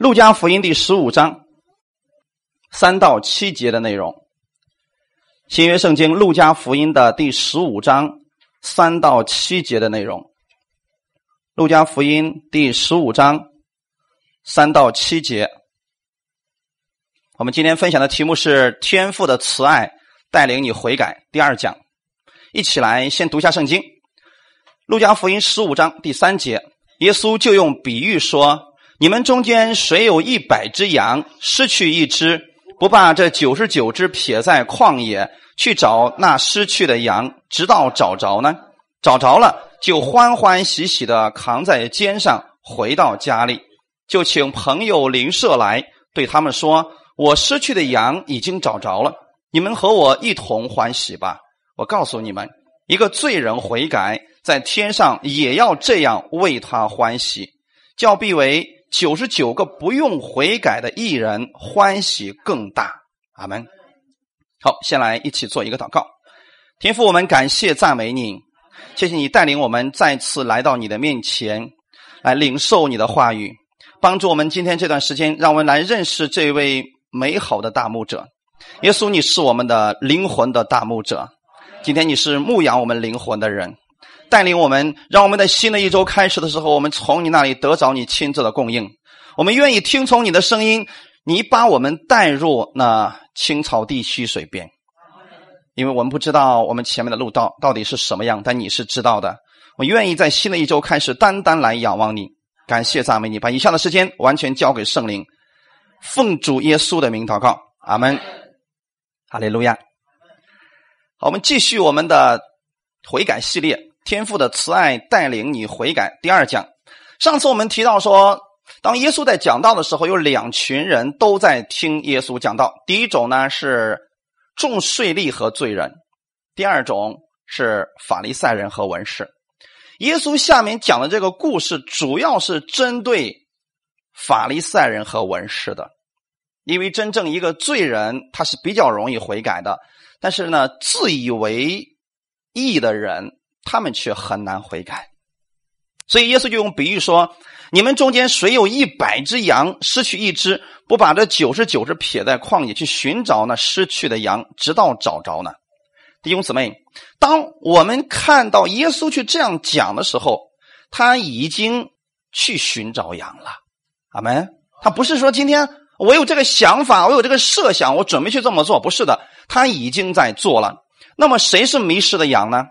路加福音第十五章三到七节的内容，新约圣经路加福音的第十五章三到七节的内容，路加福音第十五章三到七节。我们今天分享的题目是“天赋的慈爱带领你悔改”第二讲，一起来先读一下圣经。路加福音十五章第三节，耶稣就用比喻说。你们中间谁有一百只羊，失去一只，不把这九十九只撇在旷野，去找那失去的羊，直到找着呢？找着了，就欢欢喜喜的扛在肩上，回到家里，就请朋友邻舍来，对他们说：“我失去的羊已经找着了，你们和我一同欢喜吧。”我告诉你们，一个罪人悔改，在天上也要这样为他欢喜，叫必为。九十九个不用悔改的艺人欢喜更大，阿门。好，先来一起做一个祷告。天父，我们感谢赞美你，谢谢你带领我们再次来到你的面前，来领受你的话语，帮助我们今天这段时间，让我们来认识这位美好的大牧者。耶稣，你是我们的灵魂的大牧者，今天你是牧养我们灵魂的人。带领我们，让我们在新的一周开始的时候，我们从你那里得着你亲自的供应。我们愿意听从你的声音，你把我们带入那青草地溪水边，因为我们不知道我们前面的路道到底是什么样，但你是知道的。我愿意在新的一周开始，单单来仰望你，感谢赞美你，把以下的时间完全交给圣灵，奉主耶稣的名祷告，阿门。哈利路亚。好，我们继续我们的悔改系列。天父的慈爱带领你悔改。第二讲，上次我们提到说，当耶稣在讲道的时候，有两群人都在听耶稣讲道。第一种呢是重税吏和罪人，第二种是法利赛人和文士。耶稣下面讲的这个故事，主要是针对法利赛人和文士的，因为真正一个罪人他是比较容易悔改的，但是呢，自以为义的人。他们却很难悔改，所以耶稣就用比喻说：“你们中间谁有一百只羊，失去一只，不把这九十九只撇在旷野去寻找那失去的羊，直到找着呢？”弟兄姊妹，当我们看到耶稣去这样讲的时候，他已经去寻找羊了。阿门。他不是说今天我有这个想法，我有这个设想，我准备去这么做，不是的，他已经在做了。那么谁是迷失的羊呢？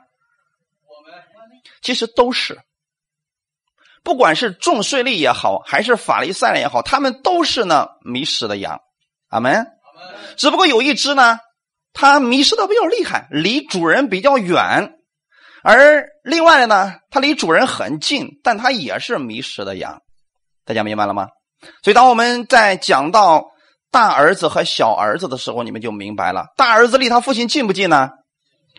其实都是，不管是重税吏也好，还是法利赛人也好，他们都是呢迷失的羊。阿门。只不过有一只呢，它迷失的比较厉害，离主人比较远；而另外的呢，它离主人很近，但它也是迷失的羊。大家明白了吗？所以当我们在讲到大儿子和小儿子的时候，你们就明白了：大儿子离他父亲近不近呢？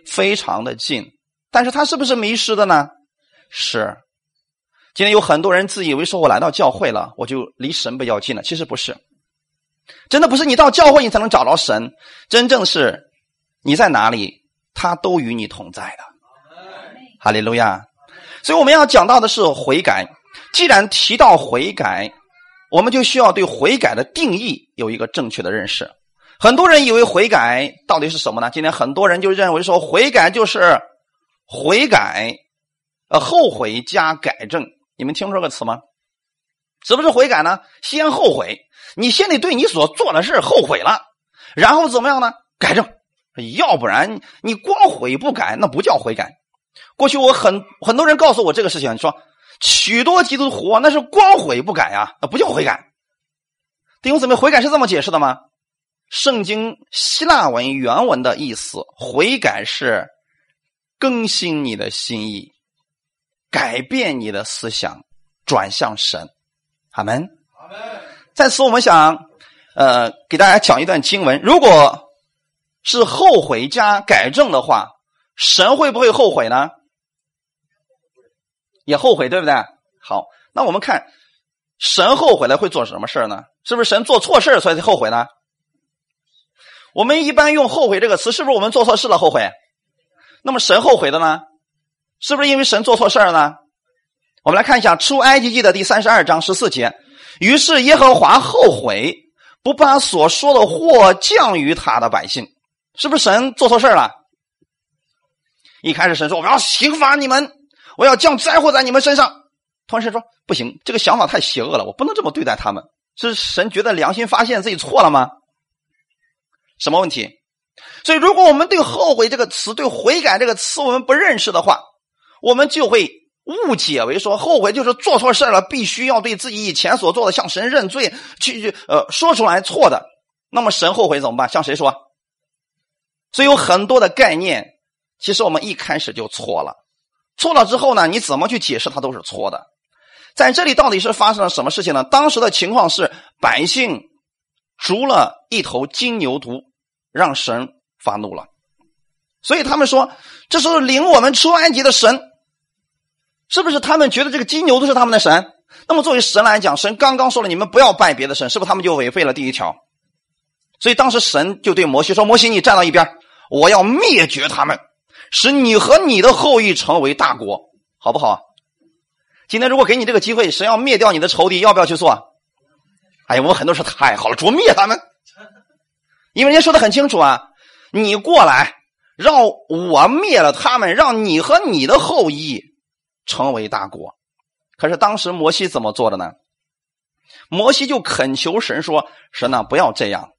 非常的近。但是他是不是迷失的呢？是。今天有很多人自以为说，我来到教会了，我就离神比较近了。其实不是，真的不是你到教会你才能找着神，真正是你在哪里，他都与你同在的。哈利路亚。所以我们要讲到的是悔改。既然提到悔改，我们就需要对悔改的定义有一个正确的认识。很多人以为悔改到底是什么呢？今天很多人就认为说，悔改就是。悔改，呃，后悔加改正，你们听说这个词吗？什么是悔改呢？先后悔，你先得对你所做的事后悔了，然后怎么样呢？改正，要不然你光悔不改，那不叫悔改。过去我很很多人告诉我这个事情，说许多基督徒那是光悔不改啊，那不叫悔改。弟兄姊妹，悔改是这么解释的吗？圣经希腊文原文的意思，悔改是。更新你的心意，改变你的思想，转向神，阿门。阿门。在此，我们想，呃，给大家讲一段经文。如果是后悔加改正的话，神会不会后悔呢？也后悔，对不对？好，那我们看，神后悔了会做什么事呢？是不是神做错事所以才后悔呢？我们一般用“后悔”这个词，是不是我们做错事了后悔？那么神后悔的呢？是不是因为神做错事儿呢？我们来看一下《出埃及记》的第三十二章十四节：于是耶和华后悔，不把所说的祸降于他的百姓。是不是神做错事了？一开始神说我要刑罚你们，我要降灾祸在你们身上。突然神说不行，这个想法太邪恶了，我不能这么对待他们。是神觉得良心发现自己错了吗？什么问题？所以，如果我们对“后悔”这个词、对“悔改”这个词我们不认识的话，我们就会误解为说后悔就是做错事了，必须要对自己以前所做的向神认罪，去去呃说出来错的。那么神后悔怎么办？向谁说？所以有很多的概念，其实我们一开始就错了。错了之后呢，你怎么去解释它都是错的。在这里到底是发生了什么事情呢？当时的情况是百姓逐了一头金牛犊，让神发怒了。所以他们说：“这是领我们出埃及的神，是不是？”他们觉得这个金牛都是他们的神。那么作为神来讲，神刚刚说了：“你们不要拜别的神。”是不是他们就违背了第一条？所以当时神就对摩西说：“摩西，你站到一边，我要灭绝他们，使你和你的后裔成为大国，好不好？”今天如果给你这个机会，神要灭掉你的仇敌，要不要去做？哎呀，我们很多说太好了，捉灭他们，因为人家说的很清楚啊，你过来，让我灭了他们，让你和你的后裔成为大国。可是当时摩西怎么做的呢？摩西就恳求神说：“神呐，不要这样。”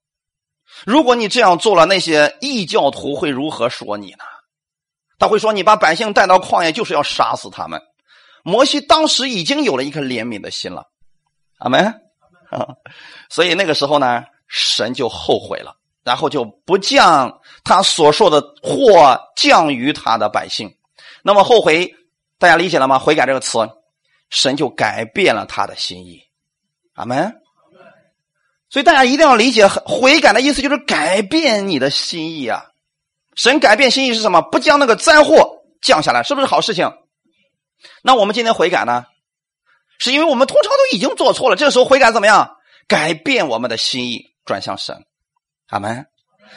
如果你这样做了，那些异教徒会如何说你呢？他会说你把百姓带到旷野就是要杀死他们。摩西当时已经有了一颗怜悯的心了，阿门。所以那个时候呢，神就后悔了，然后就不降他所说的祸降于他的百姓。那么后悔，大家理解了吗？悔改这个词，神就改变了他的心意，阿门。所以大家一定要理解，悔改的意思就是改变你的心意啊！神改变心意是什么？不将那个灾祸降下来，是不是好事情？那我们今天悔改呢？是因为我们通常都已经做错了，这个时候悔改怎么样？改变我们的心意，转向神。阿门。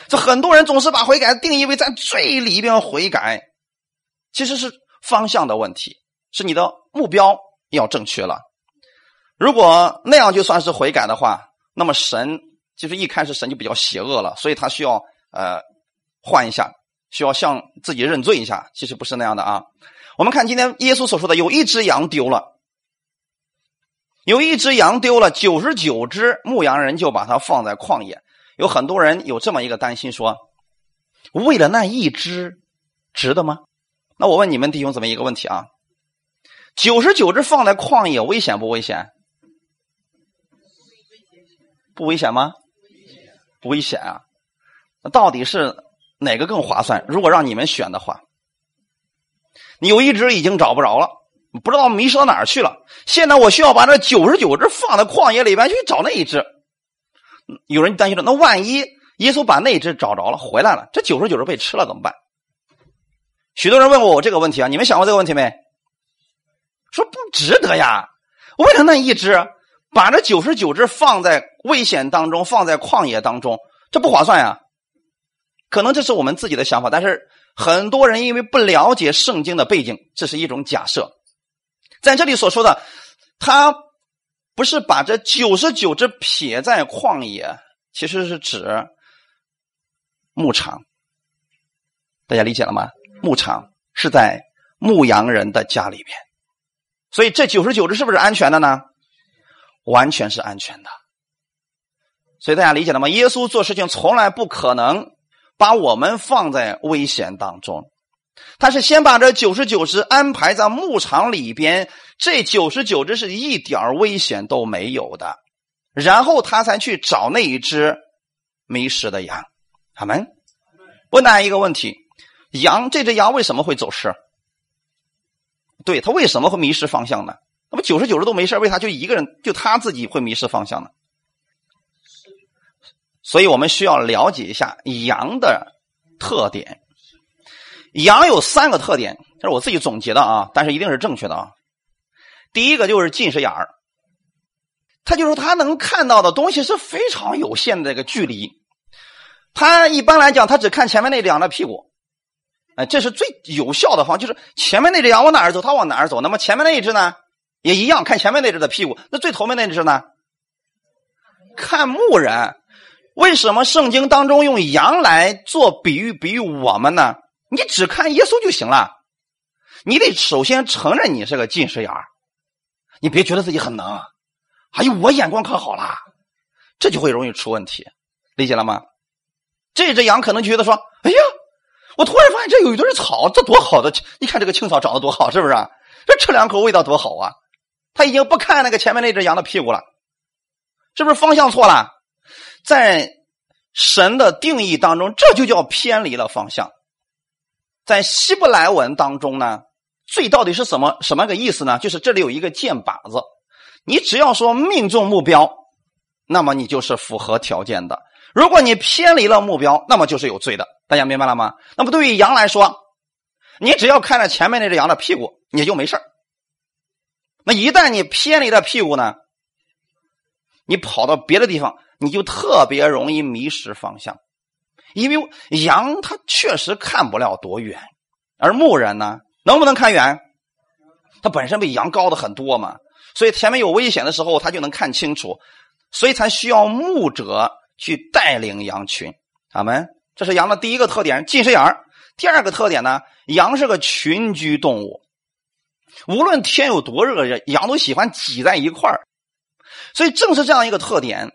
这很多人总是把悔改定义为在最里边悔改，其实是方向的问题，是你的目标要正确了。如果那样就算是悔改的话。那么神就是一开始神就比较邪恶了，所以他需要呃换一下，需要向自己认罪一下。其实不是那样的啊。我们看今天耶稣所说的，有一只羊丢了，有一只羊丢了，九十九只牧羊人就把它放在旷野。有很多人有这么一个担心，说为了那一只，值得吗？那我问你们弟兄姊妹一个问题啊：九十九只放在旷野，危险不危险？不危险吗？不危险啊！那到底是哪个更划算？如果让你们选的话，有一只已经找不着了，不知道迷失到哪儿去了。现在我需要把这九十九只放在旷野里边去找那一只。有人担心了，那万一耶稣把那只找着了，回来了，这九十九只被吃了怎么办？许多人问过我这个问题啊，你们想过这个问题没？说不值得呀，为了那一只。把这九十九只放在危险当中，放在旷野当中，这不划算呀。可能这是我们自己的想法，但是很多人因为不了解圣经的背景，这是一种假设。在这里所说的，他不是把这九十九只撇在旷野，其实是指牧场。大家理解了吗？牧场是在牧羊人的家里边，所以这九十九只是不是安全的呢？完全是安全的，所以大家理解了吗？耶稣做事情从来不可能把我们放在危险当中，他是先把这九十九只安排在牧场里边，这九十九只是一点危险都没有的，然后他才去找那一只迷失的羊。他们问大家一个问题：羊这只羊为什么会走失？对他为什么会迷失方向呢？那么九十九只都没事为啥就一个人就他自己会迷失方向呢？所以我们需要了解一下羊的特点。羊有三个特点，这是我自己总结的啊，但是一定是正确的啊。第一个就是近视眼儿，他就是他能看到的东西是非常有限的这个距离。他一般来讲，他只看前面那只羊的屁股，哎，这是最有效的方，就是前面那只羊往哪儿走，他往哪儿走。那么前面那一只呢？也一样，看前面那只的屁股，那最头面那只呢？看牧人。为什么圣经当中用羊来做比喻，比喻我们呢？你只看耶稣就行了。你得首先承认你是个近视眼你别觉得自己很能。哎呦，我眼光可好了，这就会容易出问题，理解了吗？这只羊可能觉得说：“哎呀，我突然发现这有一堆草，这多好的！你看这个青草长得多好，是不是？这吃两口味道多好啊！”他已经不看那个前面那只羊的屁股了，是不是方向错了？在神的定义当中，这就叫偏离了方向。在希伯来文当中呢，罪到底是什么什么个意思呢？就是这里有一个箭靶子。你只要说命中目标，那么你就是符合条件的。如果你偏离了目标，那么就是有罪的。大家明白了吗？那么对于羊来说，你只要看着前面那只羊的屁股，你就没事那一旦你偏离了屁股呢，你跑到别的地方，你就特别容易迷失方向。因为羊它确实看不了多远，而牧人呢，能不能看远？它本身比羊高的很多嘛。所以前面有危险的时候，他就能看清楚，所以才需要牧者去带领羊群。阿门。这是羊的第一个特点，近视眼第二个特点呢，羊是个群居动物，无论天有多热，羊都喜欢挤在一块儿。所以正是这样一个特点，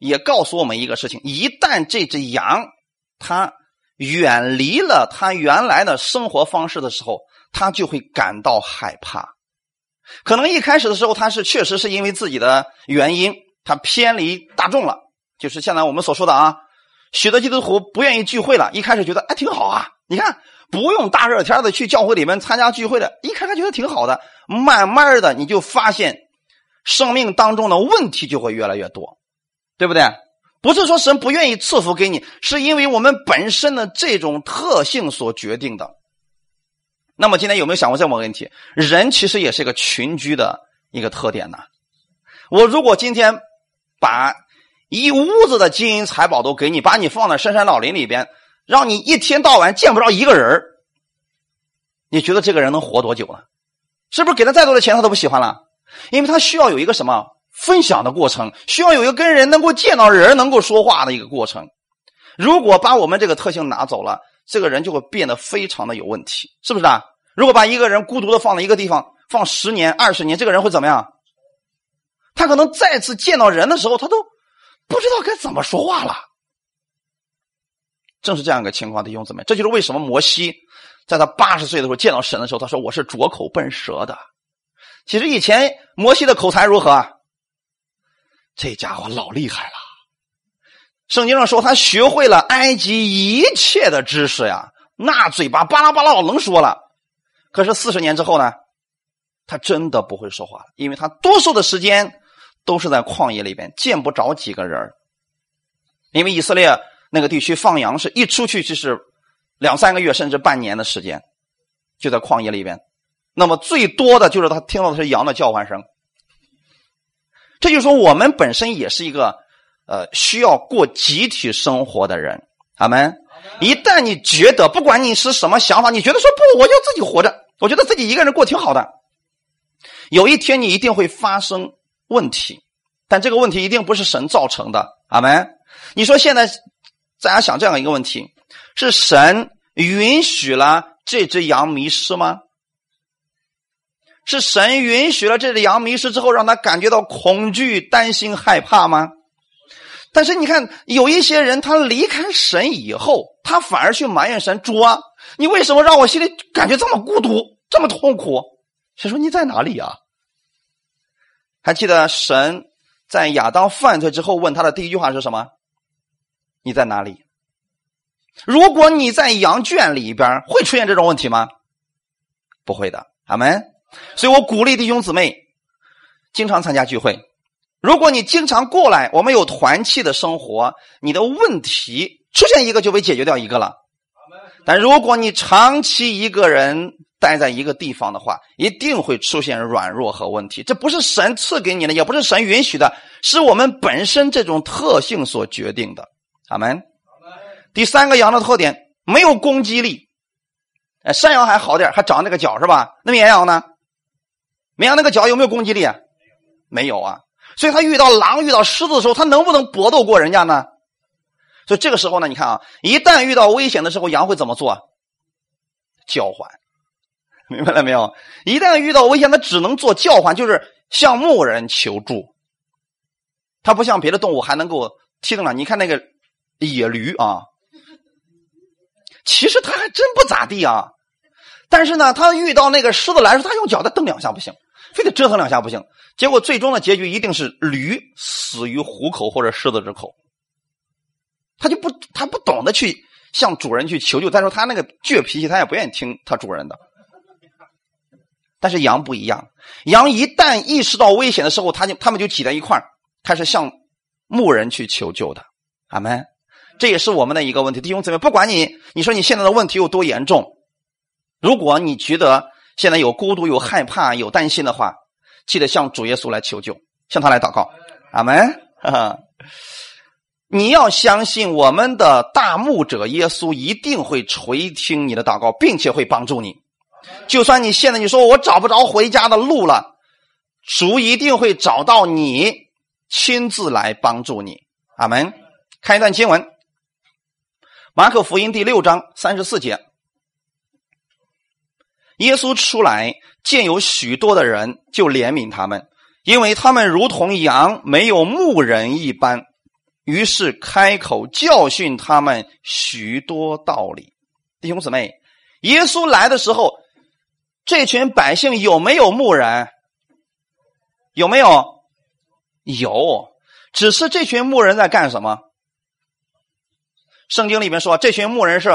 也告诉我们一个事情：一旦这只羊他远离了他原来的生活方式的时候，他就会感到害怕。可能一开始的时候，他是确实是因为自己的原因，他偏离大众了。就是现在我们所说的啊，许多基督徒不愿意聚会了。一开始觉得哎挺好啊，你看不用大热天的去教会里面参加聚会的，一开始觉得挺好的。慢慢的你就发现，生命当中的问题就会越来越多，对不对？不是说神不愿意赐福给你，是因为我们本身的这种特性所决定的。那么今天有没有想过这么个问题？人其实也是一个群居的一个特点呢。我如果今天把一屋子的金银财宝都给你，把你放在深山老林里边，让你一天到晚见不着一个人你觉得这个人能活多久呢？是不是给他再多的钱他都不喜欢了？因为他需要有一个什么分享的过程，需要有一个跟人能够见到人、能够说话的一个过程。如果把我们这个特性拿走了，这个人就会变得非常的有问题，是不是啊？如果把一个人孤独的放在一个地方放十年、二十年，这个人会怎么样？他可能再次见到人的时候，他都不知道该怎么说话了。正是这样一个情况，弟兄姊妹，这就是为什么摩西在他八十岁的时候见到神的时候，他说：“我是拙口笨舌的。”其实以前摩西的口才如何？啊这家伙老厉害了。圣经上说他学会了埃及一切的知识呀，那嘴巴巴拉巴拉老能说了。可是四十年之后呢，他真的不会说话了，因为他多数的时间都是在旷野里边，见不着几个人因为以色列那个地区放羊是一出去就是两三个月甚至半年的时间，就在旷野里边。那么最多的就是他听到的是羊的叫唤声。这就说我们本身也是一个呃需要过集体生活的人，阿门。一旦你觉得，不管你是什么想法，你觉得说不，我就自己活着，我觉得自己一个人过挺好的。有一天你一定会发生问题，但这个问题一定不是神造成的。阿门。你说现在大家想这样一个问题：是神允许了这只羊迷失吗？是神允许了这只羊迷失之后，让他感觉到恐惧、担心、害怕吗？但是你看，有一些人他离开神以后，他反而去埋怨神主啊，你为什么让我心里感觉这么孤独、这么痛苦？神说你在哪里啊？还记得神在亚当犯罪之后问他的第一句话是什么？你在哪里？如果你在羊圈里边，会出现这种问题吗？不会的，阿门。所以我鼓励弟兄姊妹经常参加聚会。如果你经常过来，我们有团契的生活，你的问题出现一个就被解决掉一个了。但如果你长期一个人待在一个地方的话，一定会出现软弱和问题。这不是神赐给你的，也不是神允许的，是我们本身这种特性所决定的。阿门。第三个羊的特点没有攻击力。哎，山羊还好点，还长那个角是吧？那绵羊呢？绵羊那个脚有没有攻击力？没有啊。所以他遇到狼、遇到狮子的时候，他能不能搏斗过人家呢？所以这个时候呢，你看啊，一旦遇到危险的时候，羊会怎么做？叫唤，明白了没有？一旦遇到危险，它只能做叫唤，就是向牧人求助。它不像别的动物还能够踢动了。你看那个野驴啊，其实它还真不咋地啊。但是呢，它遇到那个狮子来时，它用脚再蹬两下不行，非得折腾两下不行。结果最终的结局一定是驴死于虎口或者狮子之口。他就不，他不懂得去向主人去求救。再说他那个倔脾气，他也不愿意听他主人的。但是羊不一样，羊一旦意识到危险的时候，他就他们就挤在一块开始向牧人去求救的。阿门。这也是我们的一个问题，弟兄姊妹，不管你你说你现在的问题有多严重，如果你觉得现在有孤独、有害怕、有担心的话，记得向主耶稣来求救，向他来祷告。阿门。你要相信我们的大牧者耶稣一定会垂听你的祷告，并且会帮助你。就算你现在你说我找不着回家的路了，主一定会找到你，亲自来帮助你。阿门。看一段经文，《马可福音》第六章三十四节，耶稣出来见有许多的人，就怜悯他们，因为他们如同羊没有牧人一般。于是开口教训他们许多道理，弟兄姊妹，耶稣来的时候，这群百姓有没有牧人？有没有？有，只是这群牧人在干什么？圣经里面说，这群牧人是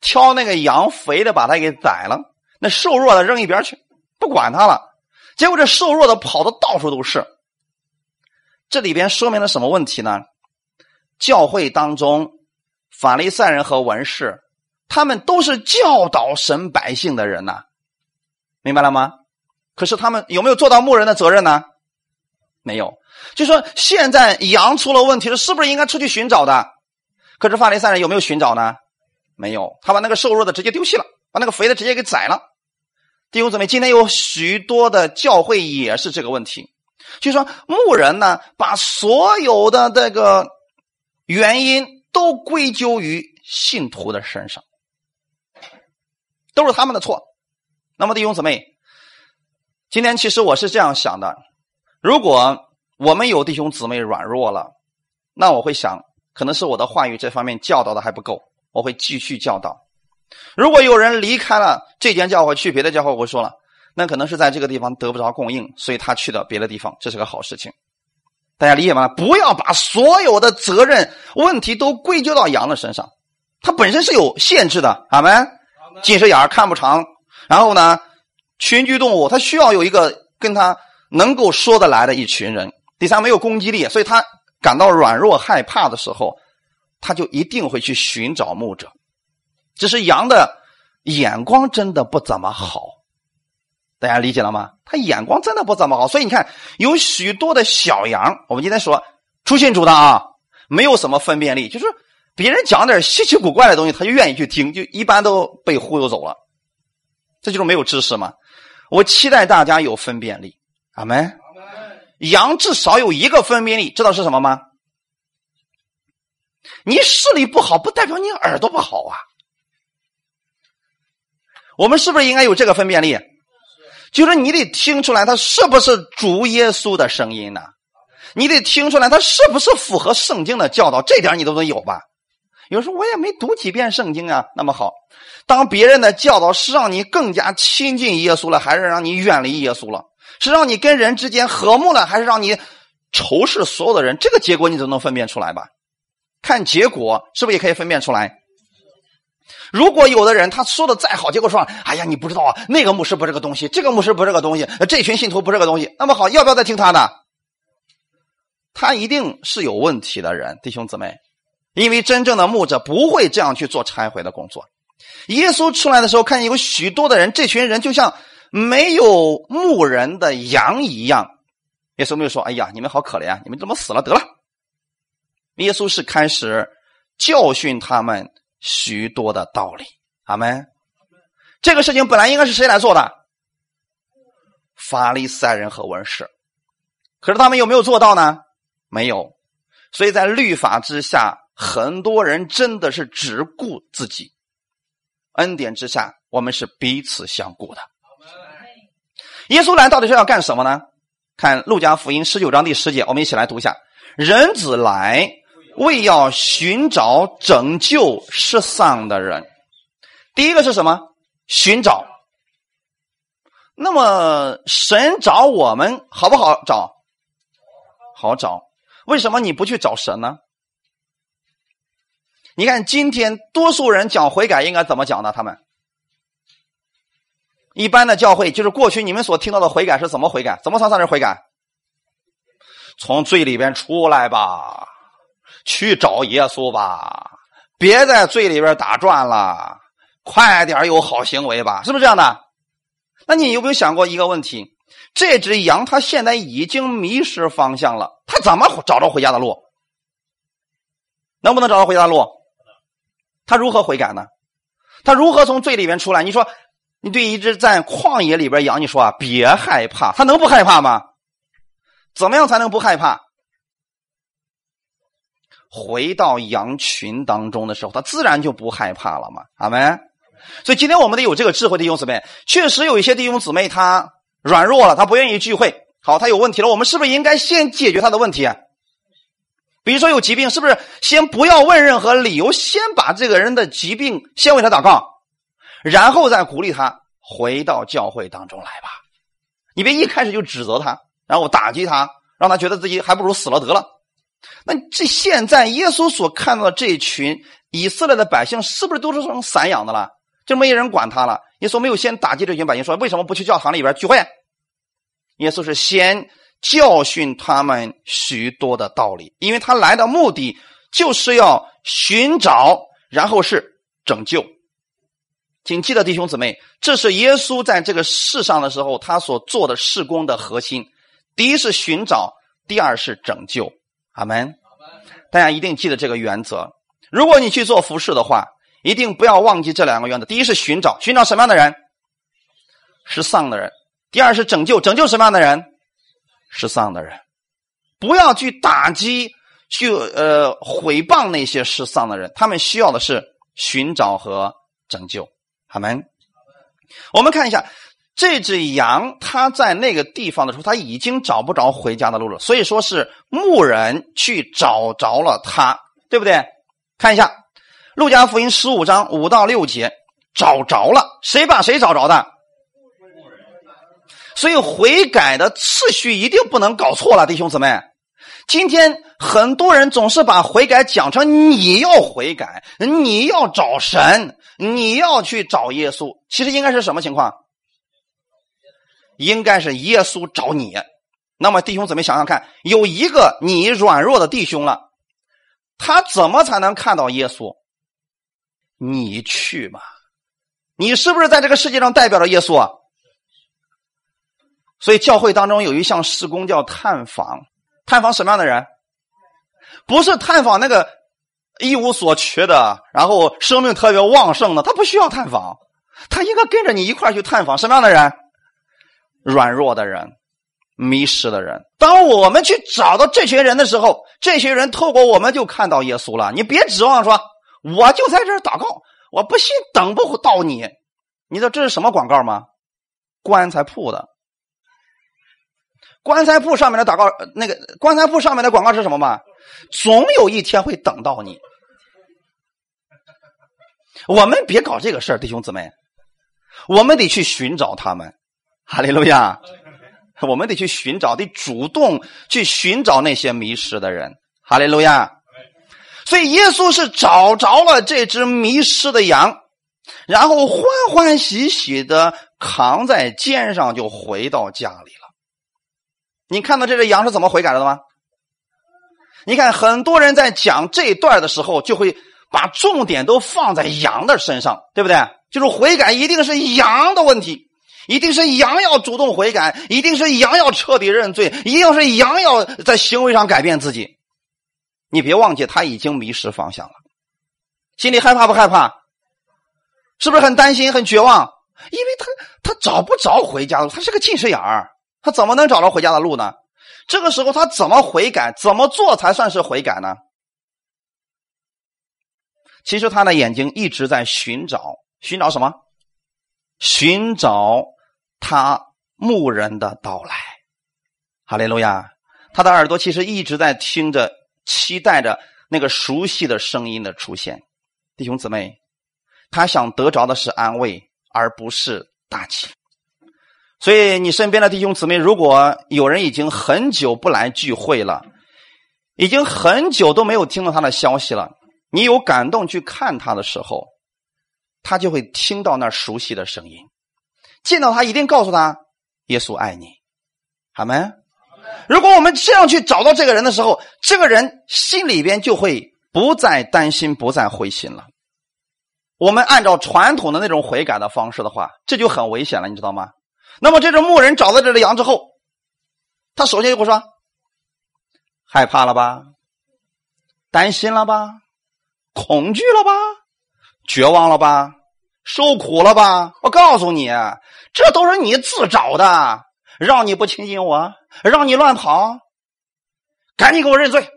挑那个羊肥的，把它给宰了，那瘦弱的扔一边去，不管他了。结果这瘦弱的跑的到处都是。这里边说明了什么问题呢？教会当中，法利赛人和文士，他们都是教导神百姓的人呐，明白了吗？可是他们有没有做到牧人的责任呢？没有。就说现在羊出了问题了，是不是应该出去寻找的？可是法利赛人有没有寻找呢？没有，他把那个瘦弱的直接丢弃了，把那个肥的直接给宰了。弟兄姊妹，今天有许多的教会也是这个问题，就说牧人呢，把所有的这个。原因都归咎于信徒的身上，都是他们的错。那么弟兄姊妹，今天其实我是这样想的：如果我们有弟兄姊妹软弱了，那我会想，可能是我的话语这方面教导的还不够，我会继续教导。如果有人离开了这间教会去别的教会，我说了，那可能是在这个地方得不着供应，所以他去到别的地方，这是个好事情。大家理解吗？不要把所有的责任问题都归咎到羊的身上，它本身是有限制的。阿门。近视眼看不长，然后呢，群居动物它需要有一个跟它能够说得来的一群人。第三，没有攻击力，所以它感到软弱害怕的时候，它就一定会去寻找牧者。只是羊的眼光真的不怎么好。大家理解了吗？他眼光真的不怎么好，所以你看，有许多的小羊，我们今天说出信主的啊，没有什么分辨力，就是别人讲点稀奇古怪的东西，他就愿意去听，就一般都被忽悠走了。这就是没有知识嘛。我期待大家有分辨力，阿门。羊至少有一个分辨力，知道是什么吗？你视力不好，不代表你耳朵不好啊。我们是不是应该有这个分辨力？就是你得听出来，他是不是主耶稣的声音呢？你得听出来，他是不是符合圣经的教导？这点你都能有吧？有时候我也没读几遍圣经啊。那么好，当别人的教导是让你更加亲近耶稣了，还是让你远离耶稣了？是让你跟人之间和睦了，还是让你仇视所有的人？这个结果你都能分辨出来吧？看结果是不是也可以分辨出来？如果有的人他说的再好，结果说：“哎呀，你不知道啊，那个牧师不是个东西，这个牧师不是个东西，这群信徒不是个东西。”那么好，要不要再听他的？他一定是有问题的人，弟兄姊妹，因为真正的牧者不会这样去做拆毁的工作。耶稣出来的时候，看见有许多的人，这群人就像没有牧人的羊一样。耶稣没有说：“哎呀，你们好可怜啊，你们怎么死了？得了。”耶稣是开始教训他们。许多的道理，阿门。这个事情本来应该是谁来做的？法利赛人和文士。可是他们有没有做到呢？没有。所以在律法之下，很多人真的是只顾自己；恩典之下，我们是彼此相顾的。耶稣来到底是要干什么呢？看路加福音十九章第十节，我们一起来读一下：人子来，为要寻找拯救失丧的人。第一个是什么？寻找。那么神找我们好不好找？好找。为什么你不去找神呢？你看今天多数人讲悔改应该怎么讲呢？他们一般的教会就是过去你们所听到的悔改是怎么悔改？怎么算算是悔改？从罪里边出来吧，去找耶稣吧，别在罪里边打转了，快点有好行为吧，是不是这样的？那你有没有想过一个问题？这只羊它现在已经迷失方向了，它怎么找着回家的路？能不能找到回家的路？它如何悔改呢？它如何从罪里面出来？你说，你对一只在旷野里边羊，你说啊，别害怕，它能不害怕吗？怎么样才能不害怕？回到羊群当中的时候，他自然就不害怕了嘛，阿门。所以今天我们得有这个智慧的弟兄姊妹，确实有一些弟兄姊妹他软弱了，他不愿意聚会。好，他有问题了，我们是不是应该先解决他的问题啊？比如说有疾病，是不是先不要问任何理由，先把这个人的疾病先为他祷告，然后再鼓励他回到教会当中来吧？你别一开始就指责他，然后打击他，让他觉得自己还不如死了得了。那这现在耶稣所看到的这一群以色列的百姓，是不是都是这种散养的了？就没人管他了。耶稣没有先打击这群百姓，说为什么不去教堂里边聚会？耶稣是先教训他们许多的道理，因为他来的目的就是要寻找，然后是拯救。请记得，弟兄姊妹，这是耶稣在这个世上的时候他所做的事工的核心。第一是寻找，第二是拯救。阿门。大家一定记得这个原则。如果你去做服饰的话。一定不要忘记这两个原则：第一是寻找，寻找什么样的人？是丧的人；第二是拯救，拯救什么样的人？是丧的人。不要去打击、去呃毁谤那些失丧的人，他们需要的是寻找和拯救。好门。我们看一下这只羊，它在那个地方的时候，它已经找不着回家的路了，所以说是牧人去找着了它，对不对？看一下。路加福音十五章五到六节，找着了，谁把谁找着的？所以悔改的次序一定不能搞错了，弟兄姊妹。今天很多人总是把悔改讲成你要悔改，你要找神，你要去找耶稣。其实应该是什么情况？应该是耶稣找你。那么弟兄姊妹想想看，有一个你软弱的弟兄了，他怎么才能看到耶稣？你去吧，你是不是在这个世界上代表着耶稣啊？所以教会当中有一项施工叫探访，探访什么样的人？不是探访那个一无所缺的，然后生命特别旺盛的，他不需要探访，他应该跟着你一块去探访什么样的人？软弱的人，迷失的人。当我们去找到这群人的时候，这群人透过我们就看到耶稣了。你别指望说。我就在这儿祷告，我不信等不到你。你知道这是什么广告吗？棺材铺的。棺材铺上面的祷告，那个棺材铺上面的广告是什么吗？总有一天会等到你。我们别搞这个事儿，弟兄姊妹，我们得去寻找他们。哈利路亚！我们得去寻找，得主动去寻找那些迷失的人。哈利路亚！所以耶稣是找着了这只迷失的羊，然后欢欢喜喜的扛在肩上就回到家里了。你看到这只羊是怎么悔改的吗？你看很多人在讲这一段的时候，就会把重点都放在羊的身上，对不对？就是悔改一定是羊的问题，一定是羊要主动悔改，一定是羊要彻底认罪，一定是羊要在行为上改变自己。你别忘记，他已经迷失方向了，心里害怕不害怕？是不是很担心、很绝望？因为他他找不着回家的路，他是个近视眼儿，他怎么能找着回家的路呢？这个时候他怎么悔改？怎么做才算是悔改呢？其实他的眼睛一直在寻找，寻找什么？寻找他牧人的到来。哈利路亚！他的耳朵其实一直在听着，期待着那个熟悉的声音的出现。弟兄姊妹，他想得着的是安慰，而不是大气。所以，你身边的弟兄姊妹，如果有人已经很久不来聚会了，已经很久都没有听到他的消息了，你有感动去看他的时候，他就会听到那熟悉的声音，见到他一定告诉他：“耶稣爱你。”好没？如果我们这样去找到这个人的时候，这个人心里边就会不再担心，不再灰心了。我们按照传统的那种悔改的方式的话，这就很危险了，你知道吗？那么，这只牧人找到这只羊之后，他首先就会说：“害怕了吧？担心了吧？恐惧了吧？绝望了吧？受苦了吧？我告诉你，这都是你自找的，让你不亲近我，让你乱跑，赶紧给我认罪！”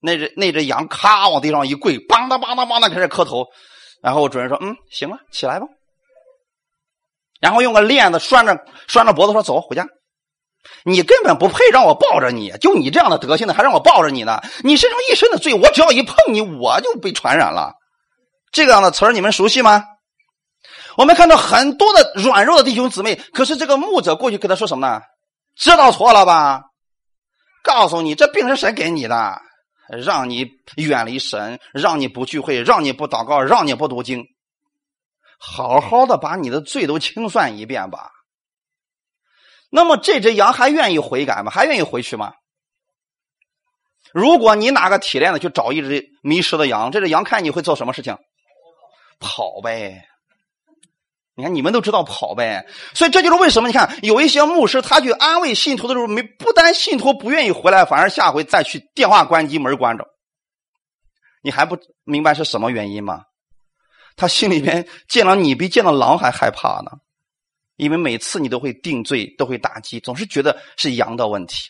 那只那只羊咔往地上一跪，梆当梆当梆当开始磕头，然后主人说：“嗯，行了，起来吧。”然后用个链子拴着拴着脖子说：“走回家。”你根本不配让我抱着你，就你这样的德行的，还让我抱着你呢？你身上一身的罪，我只要一碰你，我就被传染了。这个样的词儿你们熟悉吗？我们看到很多的软弱的弟兄姊妹，可是这个牧者过去跟他说什么呢？知道错了吧？告诉你，这病是神给你的，让你远离神，让你不聚会，让你不祷告，让你不读经。好好的把你的罪都清算一遍吧。那么这只羊还愿意悔改吗？还愿意回去吗？如果你哪个体谅的去找一只迷失的羊，这只羊看你会做什么事情？跑呗！你看你们都知道跑呗。所以这就是为什么你看有一些牧师他去安慰信徒的时候，没不单信徒不愿意回来，反而下回再去电话关机门关着。你还不明白是什么原因吗？他心里边见了你比见了狼还害怕呢，因为每次你都会定罪，都会打击，总是觉得是羊的问题。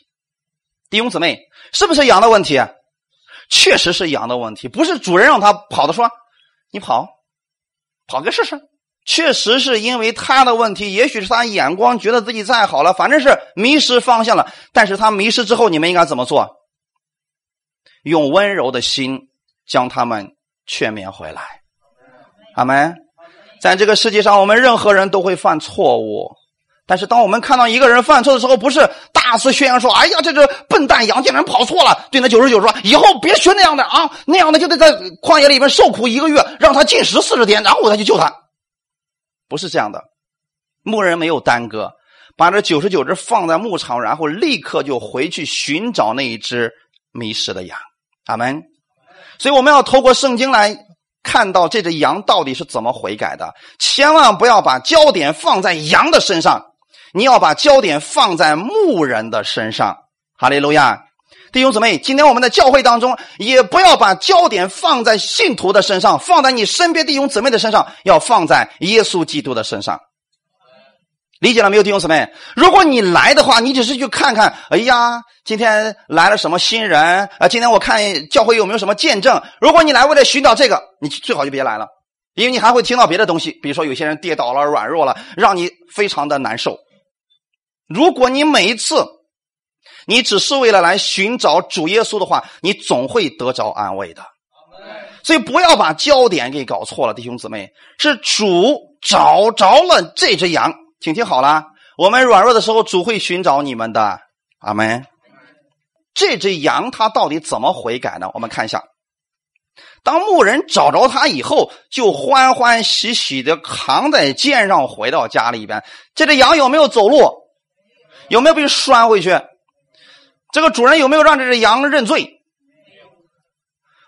弟兄姊妹，是不是羊的问题？确实是羊的问题，不是主人让他跑的，说你跑，跑个试试。确实是因为他的问题，也许是他眼光觉得自己再好了，反正是迷失方向了。但是他迷失之后，你们应该怎么做？用温柔的心将他们劝勉回来。阿门，在这个世界上，我们任何人都会犯错误。但是，当我们看到一个人犯错的时候，不是大肆宣扬说：“哎呀，这只笨蛋杨竟然跑错了。”对那九十九说：“以后别学那样的啊，那样的就得在旷野里面受苦一个月，让他禁食四十天，然后我再去救他。”不是这样的，牧人没有耽搁，把这九十九只放在牧场，然后立刻就回去寻找那一只迷失的羊。阿门。所以，我们要透过圣经来。看到这只羊到底是怎么悔改的？千万不要把焦点放在羊的身上，你要把焦点放在牧人的身上。哈利路亚，弟兄姊妹，今天我们的教会当中，也不要把焦点放在信徒的身上，放在你身边弟兄姊妹的身上，要放在耶稣基督的身上。理解了没有，弟兄姊妹？如果你来的话，你只是去看看，哎呀，今天来了什么新人啊？今天我看教会有没有什么见证？如果你来为了寻找这个，你最好就别来了，因为你还会听到别的东西，比如说有些人跌倒了、软弱了，让你非常的难受。如果你每一次你只是为了来寻找主耶稣的话，你总会得着安慰的。所以不要把焦点给搞错了，弟兄姊妹，是主找着了这只羊。请听好了，我们软弱的时候，主会寻找你们的。阿门。这只羊它到底怎么悔改呢？我们看一下。当牧人找着它以后，就欢欢喜喜的扛在肩上回到家里边。这只羊有没有走路？有没有被拴回去？这个主人有没有让这只羊认罪？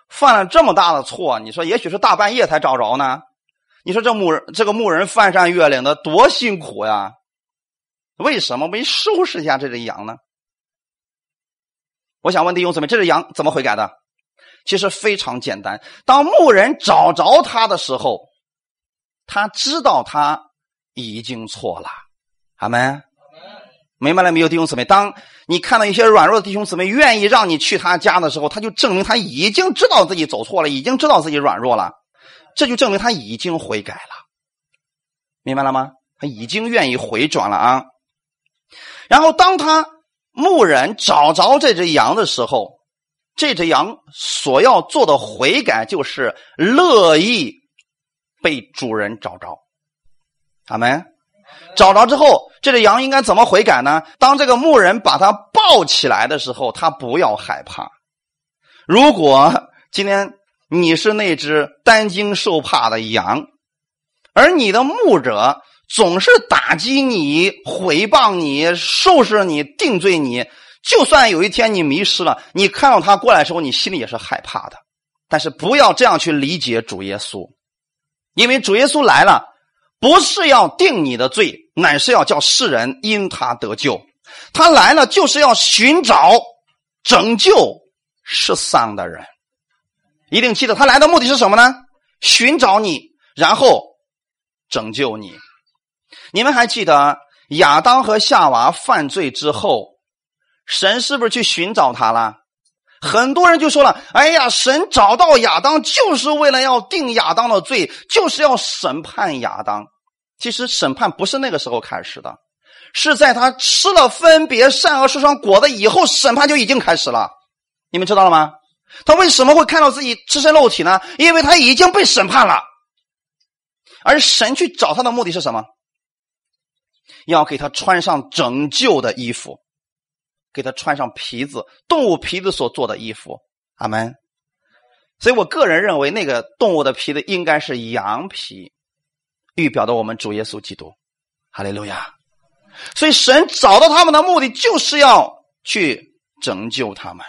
犯了这么大的错，你说也许是大半夜才找着呢？你说这牧人这个牧人翻山越岭的多辛苦呀？为什么没收拾一下这只羊呢？我想问弟兄姊妹，这只羊怎么悔改的？其实非常简单。当牧人找着他的时候，他知道他已经错了。阿门。明白了没有，弟兄姊妹？当你看到一些软弱的弟兄姊妹愿意让你去他家的时候，他就证明他已经知道自己走错了，已经知道自己软弱了，这就证明他已经悔改了，明白了吗？他已经愿意回转了啊。然后当他牧人找着这只羊的时候，这只羊所要做的悔改就是乐意被主人找着，阿门。找着之后，这只羊应该怎么悔改呢？当这个牧人把它抱起来的时候，他不要害怕。如果今天你是那只担惊受怕的羊，而你的牧者总是打击你、毁谤你、收拾你、定罪你，就算有一天你迷失了，你看到他过来的时候，你心里也是害怕的。但是不要这样去理解主耶稣，因为主耶稣来了。不是要定你的罪，乃是要叫世人因他得救。他来了就是要寻找、拯救失丧的人。一定记得，他来的目的是什么呢？寻找你，然后拯救你。你们还记得亚当和夏娃犯罪之后，神是不是去寻找他了？很多人就说了：“哎呀，神找到亚当就是为了要定亚当的罪，就是要审判亚当。其实审判不是那个时候开始的，是在他吃了分别善恶树上果子以后，审判就已经开始了。你们知道了吗？他为什么会看到自己赤身露体呢？因为他已经被审判了。而神去找他的目的是什么？要给他穿上拯救的衣服。”给他穿上皮子，动物皮子所做的衣服，阿门。所以我个人认为，那个动物的皮子应该是羊皮，预表的我们主耶稣基督，哈利路亚。所以神找到他们的目的，就是要去拯救他们。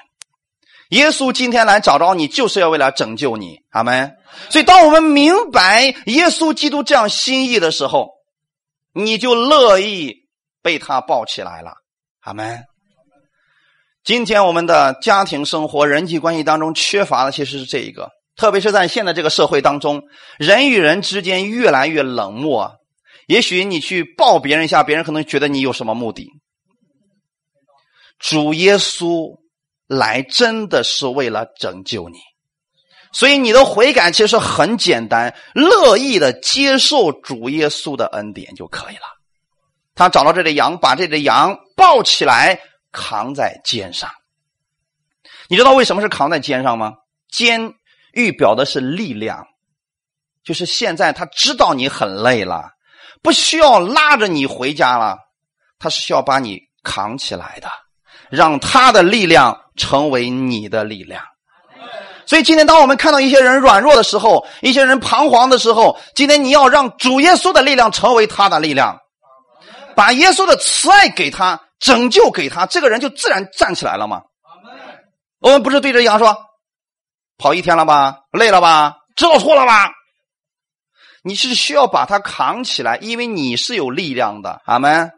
耶稣今天来找着你，就是要为了拯救你，阿门。所以当我们明白耶稣基督这样心意的时候，你就乐意被他抱起来了，阿门。今天我们的家庭生活、人际关系当中缺乏的其实是这一个，特别是在现在这个社会当中，人与人之间越来越冷漠。也许你去抱别人一下，别人可能觉得你有什么目的。主耶稣来真的是为了拯救你，所以你的悔改其实很简单，乐意的接受主耶稣的恩典就可以了。他找到这只羊，把这只羊抱起来。扛在肩上，你知道为什么是扛在肩上吗？肩预表的是力量，就是现在他知道你很累了，不需要拉着你回家了，他是需要把你扛起来的，让他的力量成为你的力量。所以今天，当我们看到一些人软弱的时候，一些人彷徨的时候，今天你要让主耶稣的力量成为他的力量，把耶稣的慈爱给他。拯救给他，这个人就自然站起来了吗？我们不是对着羊说：“跑一天了吧，累了吧，知道错了吧？”你是需要把他扛起来，因为你是有力量的。阿门。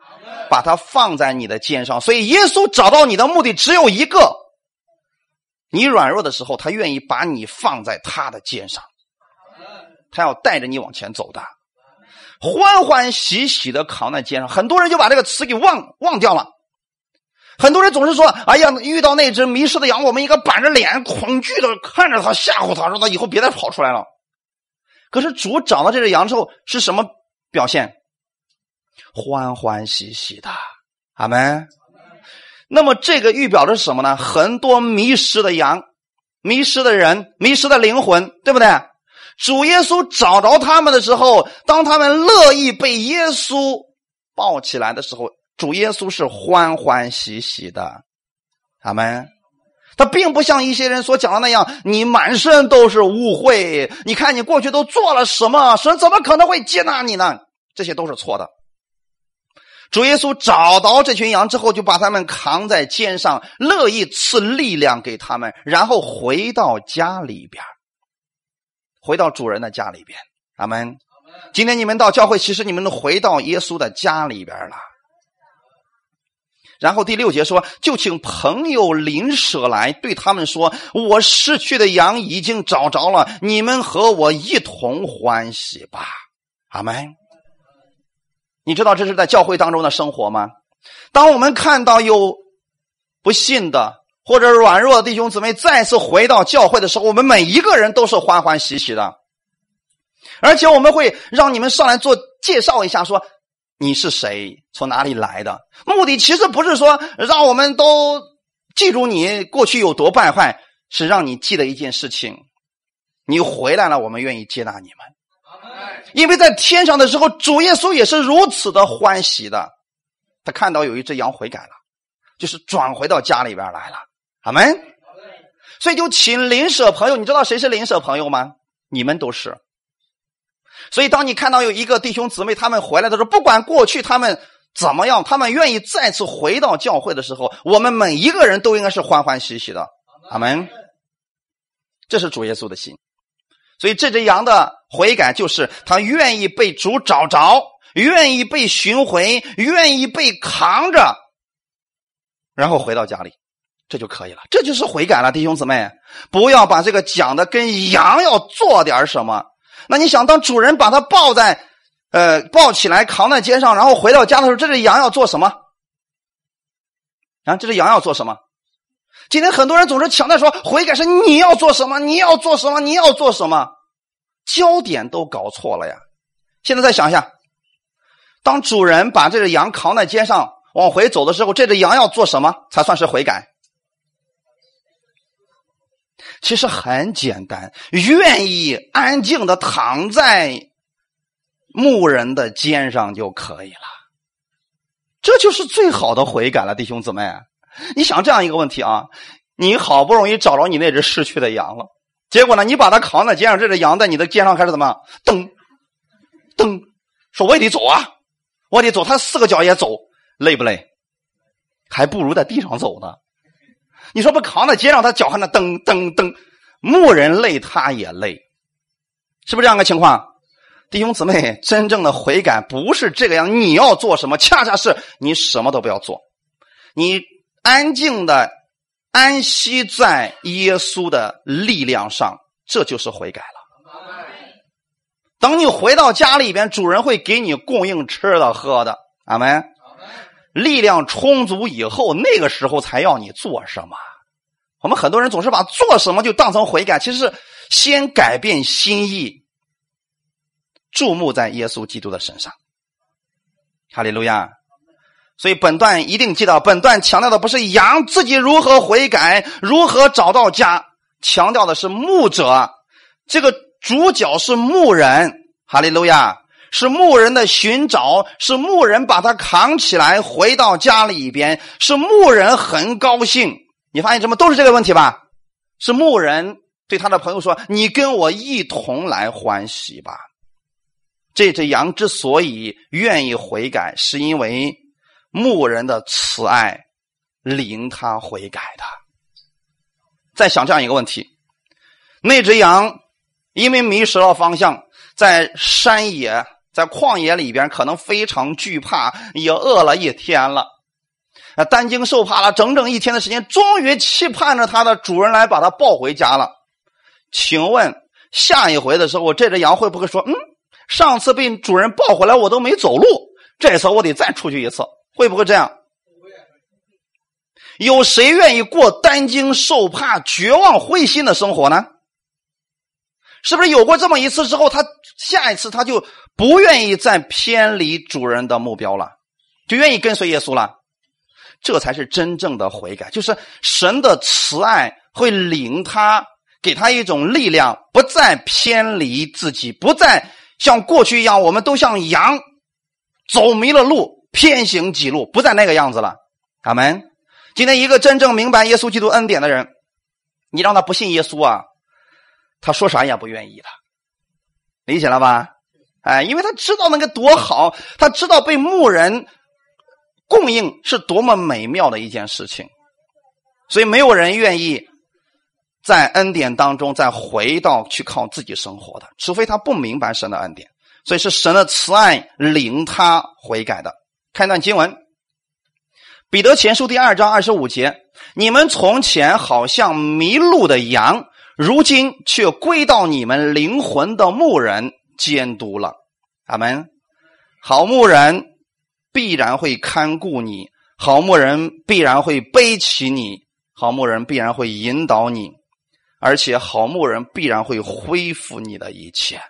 把它放在你的肩上，所以耶稣找到你的目的只有一个：你软弱的时候，他愿意把你放在他的肩上，他要带着你往前走的。欢欢喜喜的扛在肩上，很多人就把这个词给忘忘掉了。很多人总是说：“哎呀，遇到那只迷失的羊，我们应该板着脸，恐惧的看着他，吓唬他，让他以后别再跑出来了。”可是主找到这只羊之后是什么表现？欢欢喜喜的，阿门。那么这个预表的是什么呢？很多迷失的羊、迷失的人、迷失的灵魂，对不对？主耶稣找着他们的时候，当他们乐意被耶稣抱起来的时候，主耶稣是欢欢喜喜的，阿门。他并不像一些人所讲的那样，你满身都是污秽。你看你过去都做了什么？神怎么可能会接纳你呢？这些都是错的。主耶稣找到这群羊之后，就把他们扛在肩上，乐意赐力量给他们，然后回到家里边。回到主人的家里边，阿门。今天你们到教会，其实你们都回到耶稣的家里边了。然后第六节说：“就请朋友邻舍来，对他们说：我失去的羊已经找着了，你们和我一同欢喜吧。”阿门。你知道这是在教会当中的生活吗？当我们看到有不信的或者软弱的弟兄姊妹再次回到教会的时候，我们每一个人都是欢欢喜喜的，而且我们会让你们上来做介绍一下，说你是谁，从哪里来的。目的其实不是说让我们都记住你过去有多败坏，是让你记得一件事情：你回来了，我们愿意接纳你们。因为在天上的时候，主耶稣也是如此的欢喜的。他看到有一只羊悔改了，就是转回到家里边来了。阿门。所以就请邻舍朋友，你知道谁是邻舍朋友吗？你们都是。所以当你看到有一个弟兄姊妹他们回来的时候，不管过去他们怎么样，他们愿意再次回到教会的时候，我们每一个人都应该是欢欢喜喜的。阿门。这是主耶稣的心。所以这只羊的悔改，就是他愿意被主找着，愿意被寻回，愿意被扛着，然后回到家里，这就可以了。这就是悔改了，弟兄姊妹，不要把这个讲的跟羊要做点什么。那你想，当主人把它抱在，呃，抱起来扛在肩上，然后回到家的时候，这只羊要做什么？啊，这只羊要做什么？今天很多人总是强调说悔改是你要做什么，你要做什么，你要做什么，焦点都搞错了呀！现在再想一下，当主人把这只羊扛在肩上往回走的时候，这只羊要做什么才算是悔改？其实很简单，愿意安静的躺在牧人的肩上就可以了，这就是最好的悔改了，弟兄姊妹。你想这样一个问题啊？你好不容易找着你那只逝去的羊了，结果呢，你把它扛在肩上，这只羊在你的肩上开始怎么蹬蹬？说我也得走啊，我得走，它四个脚也走，累不累？还不如在地上走呢。你说不扛在肩上，他脚还那蹬蹬蹬，牧人累，他也累，是不是这样个情况？弟兄姊妹，真正的悔改不是这个样，你要做什么，恰恰是你什么都不要做，你。安静的安息在耶稣的力量上，这就是悔改了。等你回到家里边，主人会给你供应吃的喝的。阿门。力量充足以后，那个时候才要你做什么。我们很多人总是把做什么就当成悔改，其实是先改变心意，注目在耶稣基督的身上。哈利路亚。所以本段一定记得，本段强调的不是羊自己如何悔改，如何找到家，强调的是牧者。这个主角是牧人，哈利路亚，是牧人的寻找，是牧人把他扛起来回到家里边，是牧人很高兴。你发现什么都是这个问题吧？是牧人对他的朋友说：“你跟我一同来欢喜吧。”这只羊之所以愿意悔改，是因为。牧人的慈爱领他悔改的。再想这样一个问题：那只羊因为迷失了方向，在山野、在旷野里边，可能非常惧怕，也饿了一天了，啊，担惊受怕了整整一天的时间，终于期盼着它的主人来把它抱回家了。请问下一回的时候，这只羊会不会说：“嗯，上次被主人抱回来，我都没走路，这次我得再出去一次。”会不会这样？有谁愿意过担惊受怕、绝望灰心的生活呢？是不是有过这么一次之后，他下一次他就不愿意再偏离主人的目标了，就愿意跟随耶稣了？这才是真正的悔改，就是神的慈爱会领他，给他一种力量，不再偏离自己，不再像过去一样，我们都像羊走迷了路。偏行己路，不再那个样子了。阿门。今天一个真正明白耶稣基督恩典的人，你让他不信耶稣啊，他说啥也不愿意的，理解了吧？哎，因为他知道那个多好，他知道被牧人供应是多么美妙的一件事情，所以没有人愿意在恩典当中再回到去靠自己生活的，除非他不明白神的恩典。所以是神的慈爱领他悔改的。看一段经文，《彼得前书》第二章二十五节：“你们从前好像迷路的羊，如今却归到你们灵魂的牧人监督了。”阿门。好牧人必然会看顾你，好牧人必然会背起你，好牧人必然会引导你，而且好牧人必然会恢复你的一切。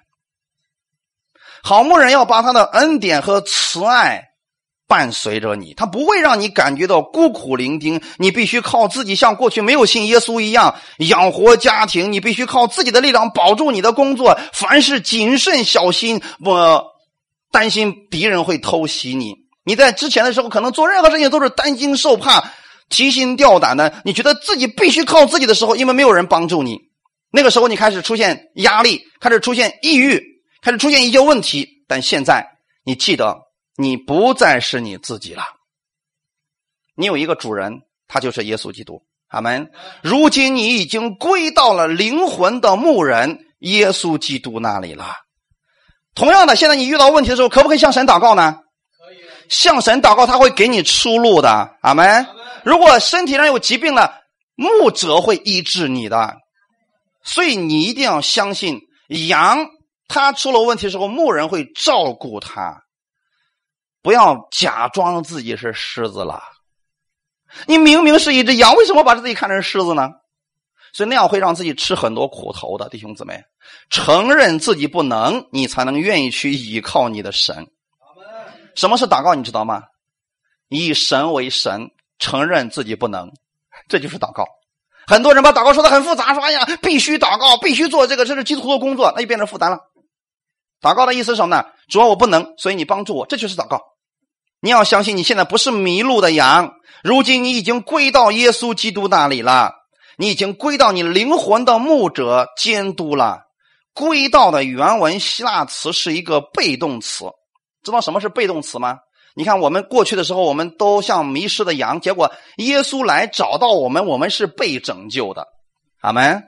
好牧人要把他的恩典和慈爱伴随着你，他不会让你感觉到孤苦伶仃。你必须靠自己，像过去没有信耶稣一样养活家庭。你必须靠自己的力量保住你的工作，凡事谨慎小心，我担心敌人会偷袭你。你在之前的时候，可能做任何事情都是担惊受怕、提心吊胆的。你觉得自己必须靠自己的时候，因为没有人帮助你，那个时候你开始出现压力，开始出现抑郁。开始出现一些问题，但现在你记得，你不再是你自己了。你有一个主人，他就是耶稣基督。阿门。如今你已经归到了灵魂的牧人耶稣基督那里了。同样的，现在你遇到问题的时候，可不可以向神祷告呢？可以。向神祷告，他会给你出路的。阿门。如果身体上有疾病了，牧者会医治你的。所以你一定要相信羊。它出了问题的时候，牧人会照顾他。不要假装自己是狮子了。你明明是一只羊，为什么把自己看成狮子呢？所以那样会让自己吃很多苦头的，弟兄姊妹。承认自己不能，你才能愿意去依靠你的神。什么是祷告？你知道吗？以神为神，承认自己不能，这就是祷告。很多人把祷告说的很复杂，说哎呀，必须祷告，必须做这个，这是基督徒的工作，那就变成负担了。祷告的意思是什么呢？主要我不能，所以你帮助我，这就是祷告。你要相信，你现在不是迷路的羊，如今你已经归到耶稣基督那里了，你已经归到你灵魂的牧者监督了。归到的原文希腊词是一个被动词，知道什么是被动词吗？你看，我们过去的时候，我们都像迷失的羊，结果耶稣来找到我们，我们是被拯救的。阿门。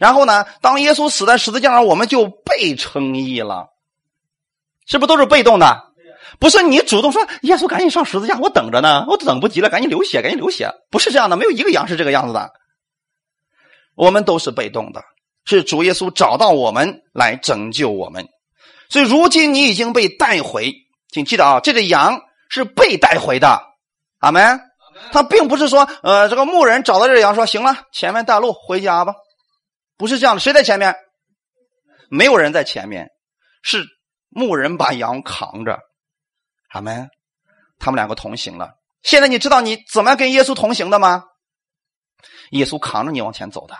然后呢？当耶稣死在十字架上，我们就被称义了，是不是都是被动的？不是你主动说耶稣赶紧上十字架，我等着呢，我等不及了，赶紧流血，赶紧流血，不是这样的，没有一个羊是这个样子的。我们都是被动的，是主耶稣找到我们来拯救我们，所以如今你已经被带回，请记得啊，这个羊是被带回的，阿门。他并不是说，呃，这个牧人找到这个羊说，行了，前面带路回家吧。不是这样的，谁在前面？没有人在前面，是牧人把羊扛着，阿门。他们两个同行了。现在你知道你怎么跟耶稣同行的吗？耶稣扛着你往前走的。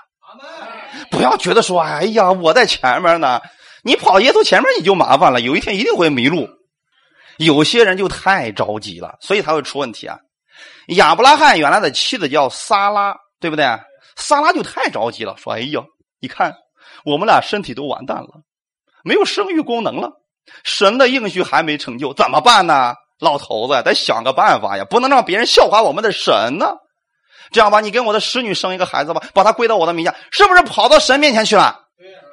不要觉得说，哎呀，我在前面呢，你跑耶稣前面你就麻烦了，有一天一定会迷路。有些人就太着急了，所以才会出问题啊。亚伯拉罕原来的妻子叫撒拉，对不对？撒拉就太着急了，说，哎呀。你看，我们俩身体都完蛋了，没有生育功能了，神的应许还没成就，怎么办呢？老头子，得想个办法呀，不能让别人笑话我们的神呢。这样吧，你跟我的使女生一个孩子吧，把他归到我的名下，是不是跑到神面前去了？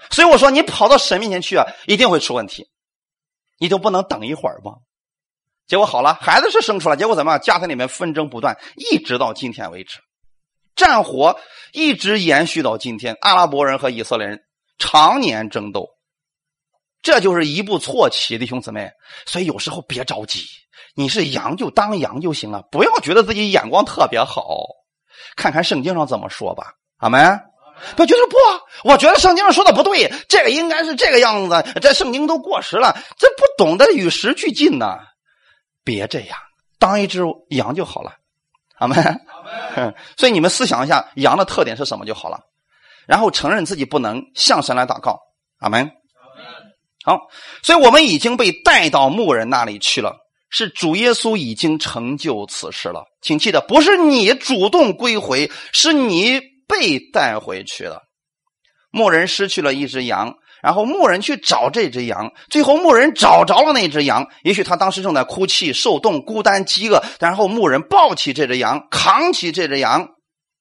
所以我说，你跑到神面前去啊，一定会出问题。你就不能等一会儿吗？结果好了，孩子是生出来，结果怎么样？家庭里面纷争不断，一直到今天为止。战火一直延续到今天，阿拉伯人和以色列人常年争斗，这就是一步错棋，弟兄姊妹。所以有时候别着急，你是羊就当羊就行了，不要觉得自己眼光特别好。看看圣经上怎么说吧，阿门。不觉得不？我觉得圣经上说的不对，这个应该是这个样子。这圣经都过时了，这不懂得与时俱进呢。别这样，当一只羊就好了。阿门，所以你们思想一下羊的特点是什么就好了，然后承认自己不能向神来祷告。阿门。好，所以我们已经被带到牧人那里去了，是主耶稣已经成就此事了。请记得，不是你主动归回，是你被带回去了。牧人失去了一只羊。然后牧人去找这只羊，最后牧人找着了那只羊。也许他当时正在哭泣、受冻、孤单、饥饿。然后牧人抱起这只羊，扛起这只羊，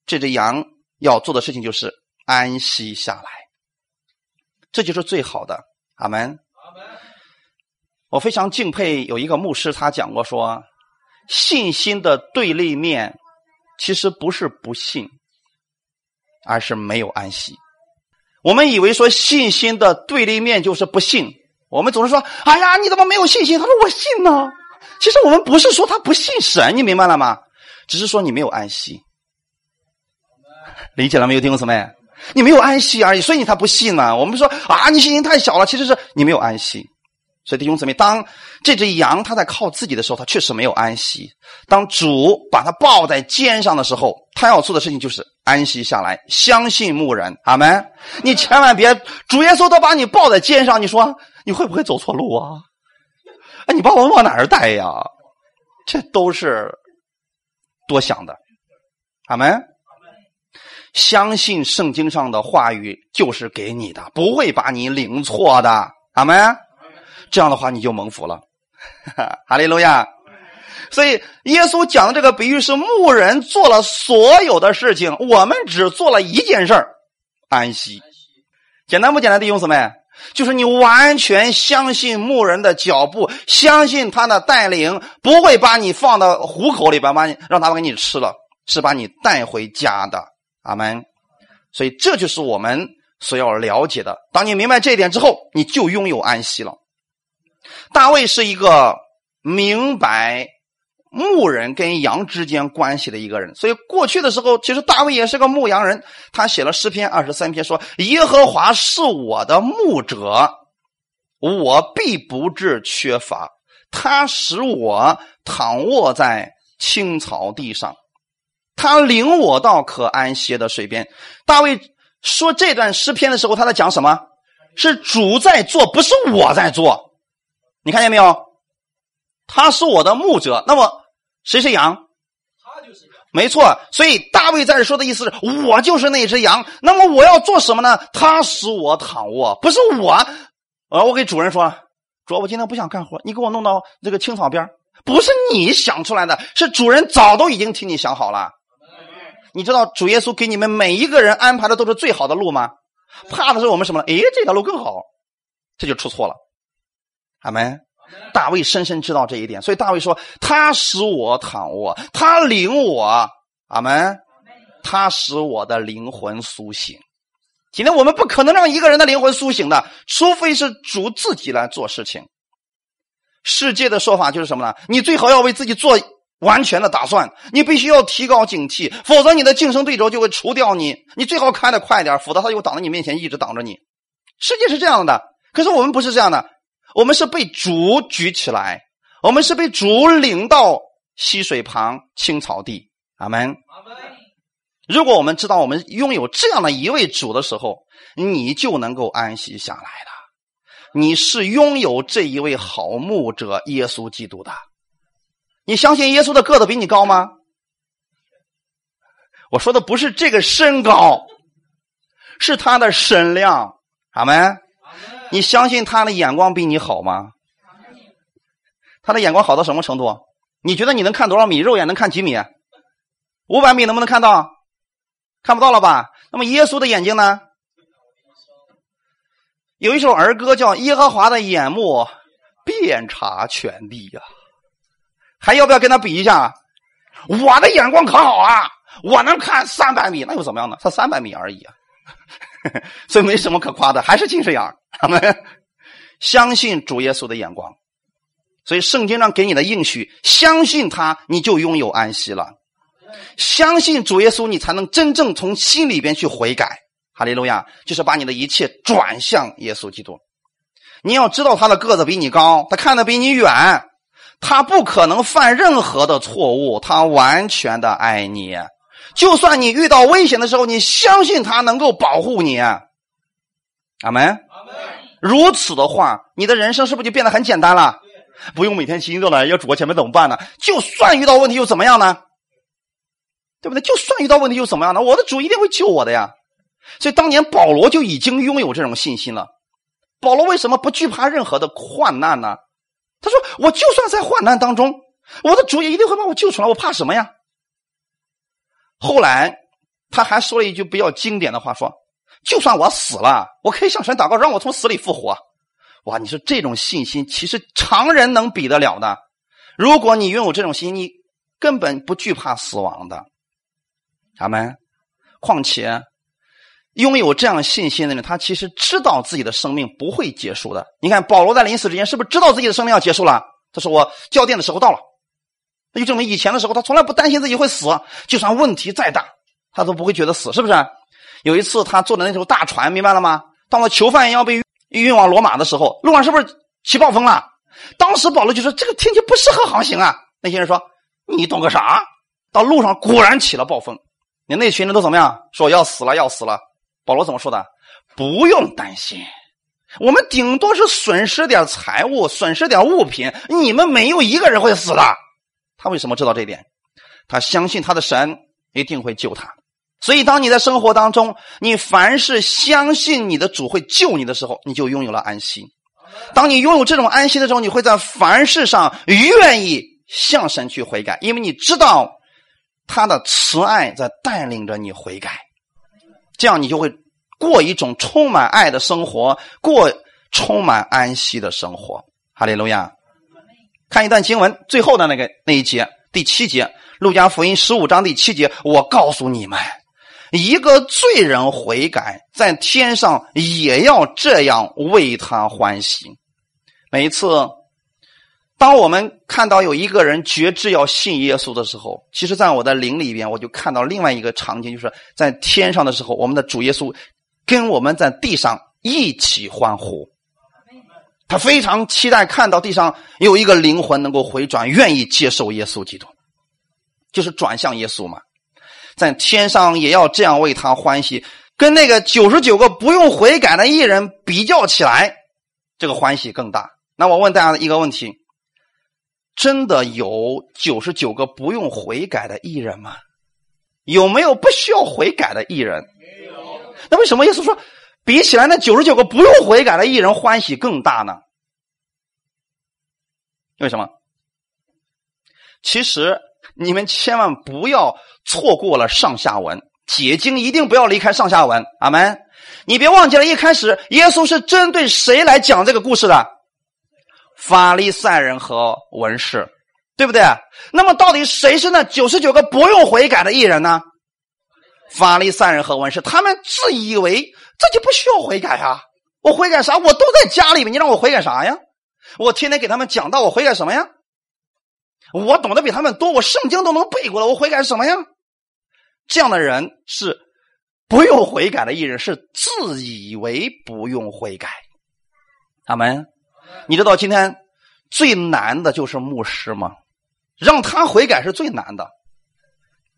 这只羊要做的事情就是安息下来。这就是最好的。阿门。我非常敬佩有一个牧师，他讲过说，信心的对立面其实不是不信，而是没有安息。我们以为说信心的对立面就是不信，我们总是说：“哎呀，你怎么没有信心？”他说：“我信呢。”其实我们不是说他不信神，你明白了吗？只是说你没有安息。理解了没有，弟兄姊妹？你没有安息而已，所以你才不信呢。我们说啊，你信心太小了，其实是你没有安息。所以弟兄姊妹，当这只羊它在靠自己的时候，它确实没有安息。当主把它抱在肩上的时候，他要做的事情就是安息下来，相信牧人。阿门。你千万别主耶稣都把你抱在肩上，你说你会不会走错路啊？哎，你把我往哪儿带呀？这都是多想的。阿门。相信圣经上的话语就是给你的，不会把你领错的。阿门。这样的话，你就蒙福了。哈利路亚。所以，耶稣讲的这个比喻是牧人做了所有的事情，我们只做了一件事儿安息。简单不简单，弟兄姊妹？就是你完全相信牧人的脚步，相信他的带领，不会把你放到虎口里边，把你让他们给你吃了，是把你带回家的。阿门。所以，这就是我们所要了解的。当你明白这一点之后，你就拥有安息了。大卫是一个明白牧人跟羊之间关系的一个人，所以过去的时候，其实大卫也是个牧羊人。他写了诗篇二十三篇，说：“耶和华是我的牧者，我必不致缺乏。他使我躺卧在青草地上，他领我到可安歇的水边。”大卫说这段诗篇的时候，他在讲什么？是主在做，不是我在做。你看见没有？他是我的牧者，那么谁是羊？他就是羊。没错，所以大卫在这说的意思是我就是那只羊。那么我要做什么呢？他使我躺卧，不是我。呃，我给主人说，主，我今天不想干活，你给我弄到这个青草边不是你想出来的，是主人早都已经替你想好了。你知道主耶稣给你们每一个人安排的都是最好的路吗？怕的是我们什么？诶，这条路更好，这就出错了。阿门。大卫深深知道这一点，所以大卫说：“他使我躺卧，他领我。”阿门。他使我的灵魂苏醒。今天我们不可能让一个人的灵魂苏醒的，除非是主自己来做事情。世界的说法就是什么呢？你最好要为自己做完全的打算，你必须要提高警惕，否则你的竞争对手就会除掉你。你最好开的快点，否则他就挡在你面前，一直挡着你。世界是这样的，可是我们不是这样的。我们是被主举起来，我们是被主领到溪水旁青草地。阿门。如果我们知道我们拥有这样的一位主的时候，你就能够安息下来了。你是拥有这一位好牧者耶稣基督的。你相信耶稣的个子比你高吗？我说的不是这个身高，是他的身量。阿门。你相信他的眼光比你好吗？他的眼光好到什么程度？你觉得你能看多少米？肉眼能看几米？五百米能不能看到？看不到了吧？那么耶稣的眼睛呢？有一首儿歌叫《耶和华的眼目遍察全地》呀，还要不要跟他比一下？我的眼光可好啊！我能看三百米，那又怎么样呢？才三百米而已啊！所以没什么可夸的，还是近视眼。他 们相信主耶稣的眼光，所以圣经上给你的应许，相信他，你就拥有安息了。相信主耶稣，你才能真正从心里边去悔改。哈利路亚，就是把你的一切转向耶稣基督。你要知道，他的个子比你高，他看得比你远，他不可能犯任何的错误，他完全的爱你。就算你遇到危险的时候，你相信他能够保护你。阿门。如此的话，你的人生是不是就变得很简单了？不用每天心着呢，要主播前面怎么办呢？就算遇到问题又怎么样呢？对不对？就算遇到问题又怎么样呢？我的主一定会救我的呀！所以当年保罗就已经拥有这种信心了。保罗为什么不惧怕任何的患难呢？他说：“我就算在患难当中，我的主也一定会把我救出来，我怕什么呀？”后来他还说了一句比较经典的话，说。就算我死了，我可以向神祷告，让我从死里复活。哇！你说这种信心，其实常人能比得了的。如果你拥有这种心，你根本不惧怕死亡的。阿门。况且，拥有这样信心的人，他其实知道自己的生命不会结束的。你看，保罗在临死之前，是不是知道自己的生命要结束了？他说：“我交电的时候到了。”那就证明以前的时候他从来不担心自己会死，就算问题再大，他都不会觉得死，是不是？有一次他坐的那艘大船，明白了吗？当了囚犯要被运往罗马的时候，路上是不是起暴风了？当时保罗就说：“这个天气不适合航行啊。”那些人说：“你懂个啥？”到路上果然起了暴风，你那群人都怎么样？说要死了，要死了。保罗怎么说的？不用担心，我们顶多是损失点财物，损失点物品，你们没有一个人会死的。他为什么知道这一点？他相信他的神一定会救他。所以，当你在生活当中，你凡是相信你的主会救你的时候，你就拥有了安心。当你拥有这种安心的时候，你会在凡事上愿意向神去悔改，因为你知道他的慈爱在带领着你悔改。这样，你就会过一种充满爱的生活，过充满安息的生活。哈利路亚！看一段经文，最后的那个那一节，第七节，《路加福音》十五章第七节，我告诉你们。一个罪人悔改，在天上也要这样为他欢喜。每一次，当我们看到有一个人决志要信耶稣的时候，其实，在我的灵里边，我就看到另外一个场景，就是在天上的时候，我们的主耶稣跟我们在地上一起欢呼。他非常期待看到地上有一个灵魂能够回转，愿意接受耶稣基督，就是转向耶稣嘛。在天上也要这样为他欢喜，跟那个九十九个不用悔改的艺人比较起来，这个欢喜更大。那我问大家一个问题：真的有九十九个不用悔改的艺人吗？有没有不需要悔改的艺人？没有。那为什么耶稣说比起来那九十九个不用悔改的艺人欢喜更大呢？为什么？其实。你们千万不要错过了上下文，解经一定不要离开上下文。阿门！你别忘记了，一开始耶稣是针对谁来讲这个故事的？法利赛人和文士，对不对？那么到底谁是那九十九个不用悔改的艺人呢？法利赛人和文士，他们自以为自己不需要悔改啊！我悔改啥？我都在家里面，你让我悔改啥呀？我天天给他们讲道，我悔改什么呀？我懂得比他们多，我圣经都能背过来，我悔改什么呀？这样的人是不用悔改的艺人，是自以为不用悔改。他们。你知道今天最难的就是牧师吗？让他悔改是最难的。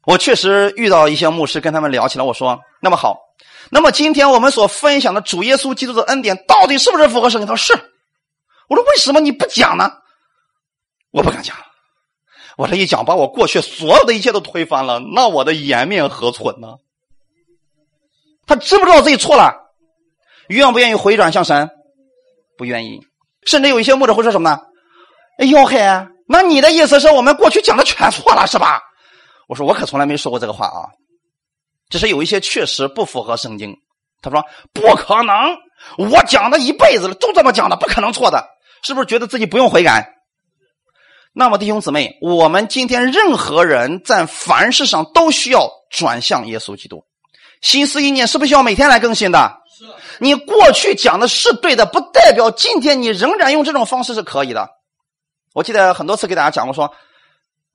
我确实遇到一些牧师，跟他们聊起来，我说：“那么好，那么今天我们所分享的主耶稣基督的恩典，到底是不是符合圣经？”他说：“是。”我说：“为什么你不讲呢？”我不敢讲。我这一讲，把我过去所有的一切都推翻了，那我的颜面何存呢？他知不知道自己错了？愿不愿意回转向神？不愿意。甚至有一些牧者会说什么呢？哎呦嘿，那你的意思是我们过去讲的全错了是吧？我说我可从来没说过这个话啊，只是有一些确实不符合圣经。他说不可能，我讲的一辈子了，都这么讲的，不可能错的，是不是觉得自己不用悔改？那么，弟兄姊妹，我们今天任何人在凡事上都需要转向耶稣基督，心思意念是不是需要每天来更新的？你过去讲的是对的，不代表今天你仍然用这种方式是可以的。我记得很多次给大家讲过，说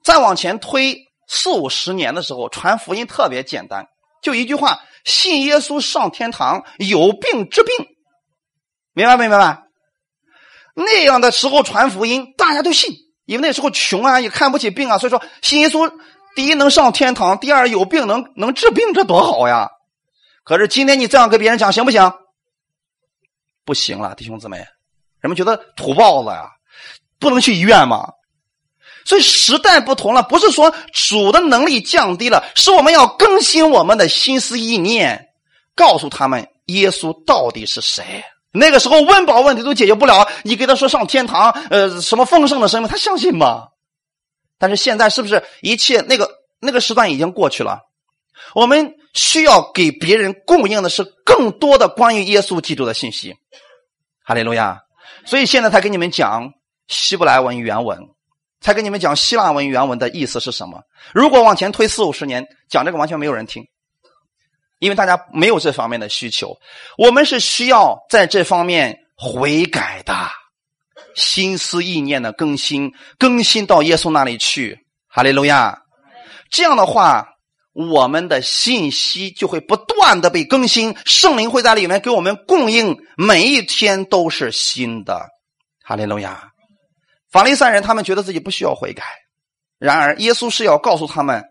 再往前推四五十年的时候，传福音特别简单，就一句话：信耶稣上天堂，有病治病。明白没明白？那样的时候传福音，大家都信。因为那时候穷啊，也看不起病啊，所以说信耶稣，第一能上天堂，第二有病能能治病，这多好呀！可是今天你这样跟别人讲行不行？不行了，弟兄姊妹，人们觉得土包子呀，不能去医院吗？所以时代不同了，不是说主的能力降低了，是我们要更新我们的心思意念，告诉他们耶稣到底是谁。那个时候温饱问题都解决不了，你给他说上天堂，呃，什么丰盛的生命，他相信吗？但是现在是不是一切那个那个时段已经过去了？我们需要给别人供应的是更多的关于耶稣基督的信息。哈利路亚！所以现在才给你们讲希伯来文原文，才给你们讲希腊文原文的意思是什么。如果往前推四五十年，讲这个完全没有人听。因为大家没有这方面的需求，我们是需要在这方面悔改的，心思意念的更新，更新到耶稣那里去。哈利路亚！这样的话，我们的信息就会不断的被更新，圣灵会在里面给我们供应，每一天都是新的。哈利路亚！法利赛人他们觉得自己不需要悔改，然而耶稣是要告诉他们，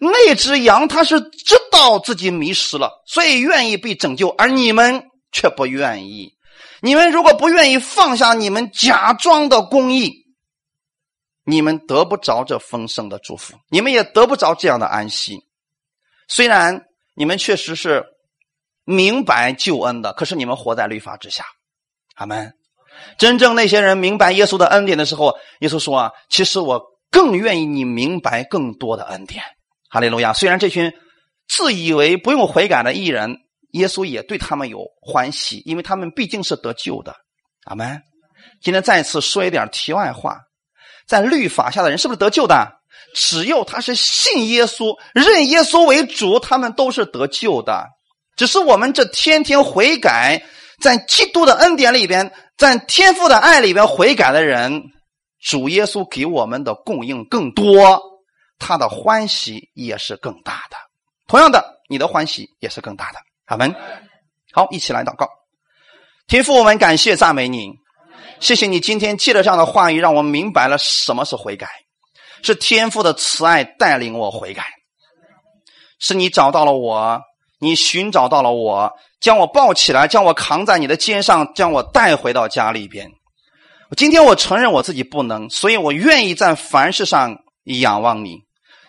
那只羊它是知道自己迷失了，所以愿意被拯救，而你们却不愿意。你们如果不愿意放下你们假装的公义，你们得不着这丰盛的祝福，你们也得不着这样的安息。虽然你们确实是明白救恩的，可是你们活在律法之下。阿门。真正那些人明白耶稣的恩典的时候，耶稣说：“啊，其实我更愿意你明白更多的恩典。”哈利路亚。虽然这群自以为不用悔改的艺人，耶稣也对他们有欢喜，因为他们毕竟是得救的。阿门。今天再次说一点题外话。在律法下的人是不是得救的？只要他是信耶稣、认耶稣为主，他们都是得救的。只是我们这天天悔改，在基督的恩典里边，在天父的爱里边悔改的人，主耶稣给我们的供应更多，他的欢喜也是更大的。同样的，你的欢喜也是更大的。阿门。好，一起来祷告。天父，我们感谢赞美你。谢谢你今天借着这样的话语，让我明白了什么是悔改，是天父的慈爱带领我悔改，是你找到了我，你寻找到了我，将我抱起来，将我扛在你的肩上，将我带回到家里边。今天我承认我自己不能，所以我愿意在凡事上仰望你，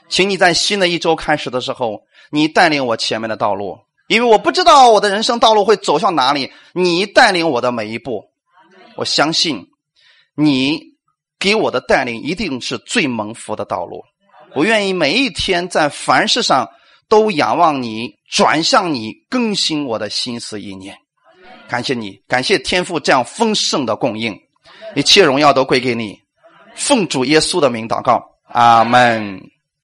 请你在新的一周开始的时候，你带领我前面的道路，因为我不知道我的人生道路会走向哪里，你带领我的每一步。我相信你给我的带领一定是最蒙福的道路。我愿意每一天在凡事上都仰望你，转向你，更新我的心思意念。感谢你，感谢天父这样丰盛的供应，一切荣耀都归给你。奉主耶稣的名祷告，阿门。